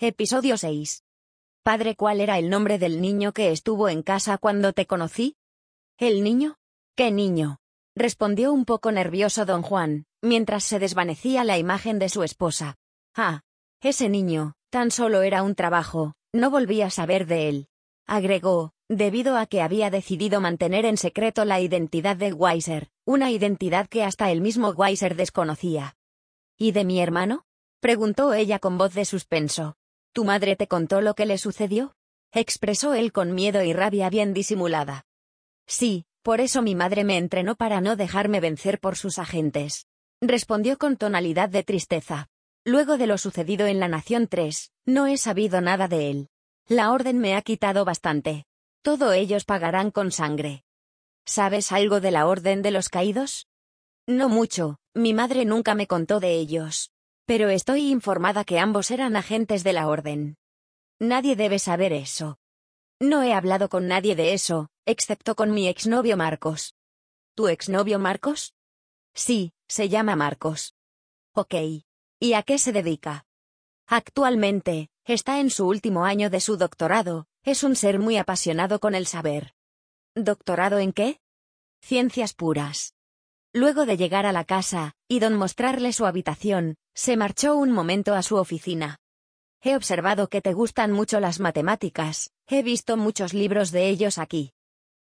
Episodio 6. Padre, ¿cuál era el nombre del niño que estuvo en casa cuando te conocí? ¿El niño? ¿Qué niño? respondió un poco nervioso don Juan, mientras se desvanecía la imagen de su esposa. Ah, ese niño, tan solo era un trabajo, no volví a saber de él. Agregó, debido a que había decidido mantener en secreto la identidad de Weiser, una identidad que hasta el mismo Weiser desconocía. ¿Y de mi hermano? preguntó ella con voz de suspenso. ¿Tu madre te contó lo que le sucedió? expresó él con miedo y rabia bien disimulada. Sí, por eso mi madre me entrenó para no dejarme vencer por sus agentes. Respondió con tonalidad de tristeza. Luego de lo sucedido en la Nación 3, no he sabido nada de él. La orden me ha quitado bastante. Todo ellos pagarán con sangre. ¿Sabes algo de la Orden de los Caídos? No mucho, mi madre nunca me contó de ellos. Pero estoy informada que ambos eran agentes de la Orden. Nadie debe saber eso. No he hablado con nadie de eso, excepto con mi exnovio Marcos. ¿Tu exnovio Marcos? Sí, se llama Marcos. Ok. ¿Y a qué se dedica? Actualmente, está en su último año de su doctorado, es un ser muy apasionado con el saber. ¿Doctorado en qué? Ciencias puras. Luego de llegar a la casa, y don mostrarle su habitación, se marchó un momento a su oficina. He observado que te gustan mucho las matemáticas, he visto muchos libros de ellos aquí.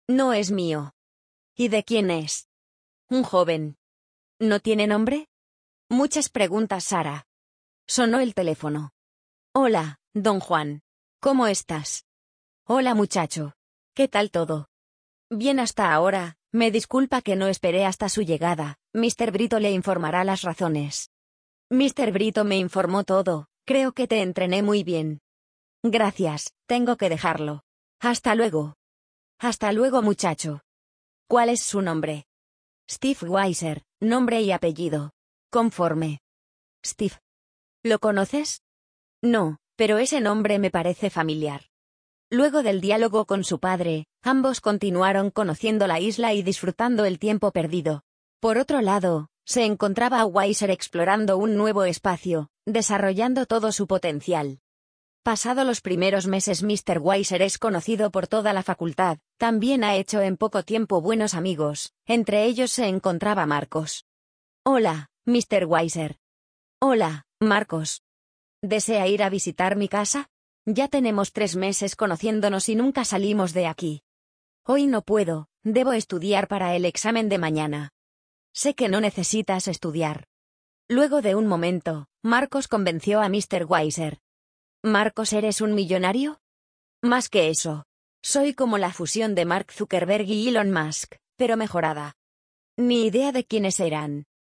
No es mío. ¿Y de quién es? Un joven. ¿No tiene nombre? Muchas preguntas, Sara. Sonó el teléfono. Hola, don Juan. ¿Cómo estás? Hola, muchacho. ¿Qué tal todo? Bien hasta ahora, me disculpa que no esperé hasta su llegada, Mr. Brito le informará las razones. Mr. Brito me informó todo, creo que te entrené muy bien. Gracias, tengo que dejarlo. Hasta luego. Hasta luego muchacho. ¿Cuál es su nombre? Steve Weiser, nombre y apellido. Conforme. Steve. ¿Lo conoces? No, pero ese nombre me parece familiar. Luego del diálogo con su padre, ambos continuaron conociendo la isla y disfrutando el tiempo perdido. Por otro lado, se encontraba Weiser explorando un nuevo espacio, desarrollando todo su potencial. Pasado los primeros meses Mr. Weiser es conocido por toda la facultad, también ha hecho en poco tiempo buenos amigos, entre ellos se encontraba Marcos. Hola, Mr. Weiser. Hola, Marcos. ¿Desea ir a visitar mi casa? Ya tenemos tres meses conociéndonos y nunca salimos de aquí. Hoy no puedo, debo estudiar para el examen de mañana. Sé que no necesitas estudiar. Luego de un momento, Marcos convenció a Mr. Weiser. ¿Marcos eres un millonario? Más que eso. Soy como la fusión de Mark Zuckerberg y Elon Musk, pero mejorada. Ni idea de quiénes eran.